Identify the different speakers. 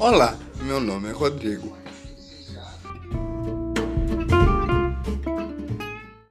Speaker 1: Olá, meu nome é Rodrigo.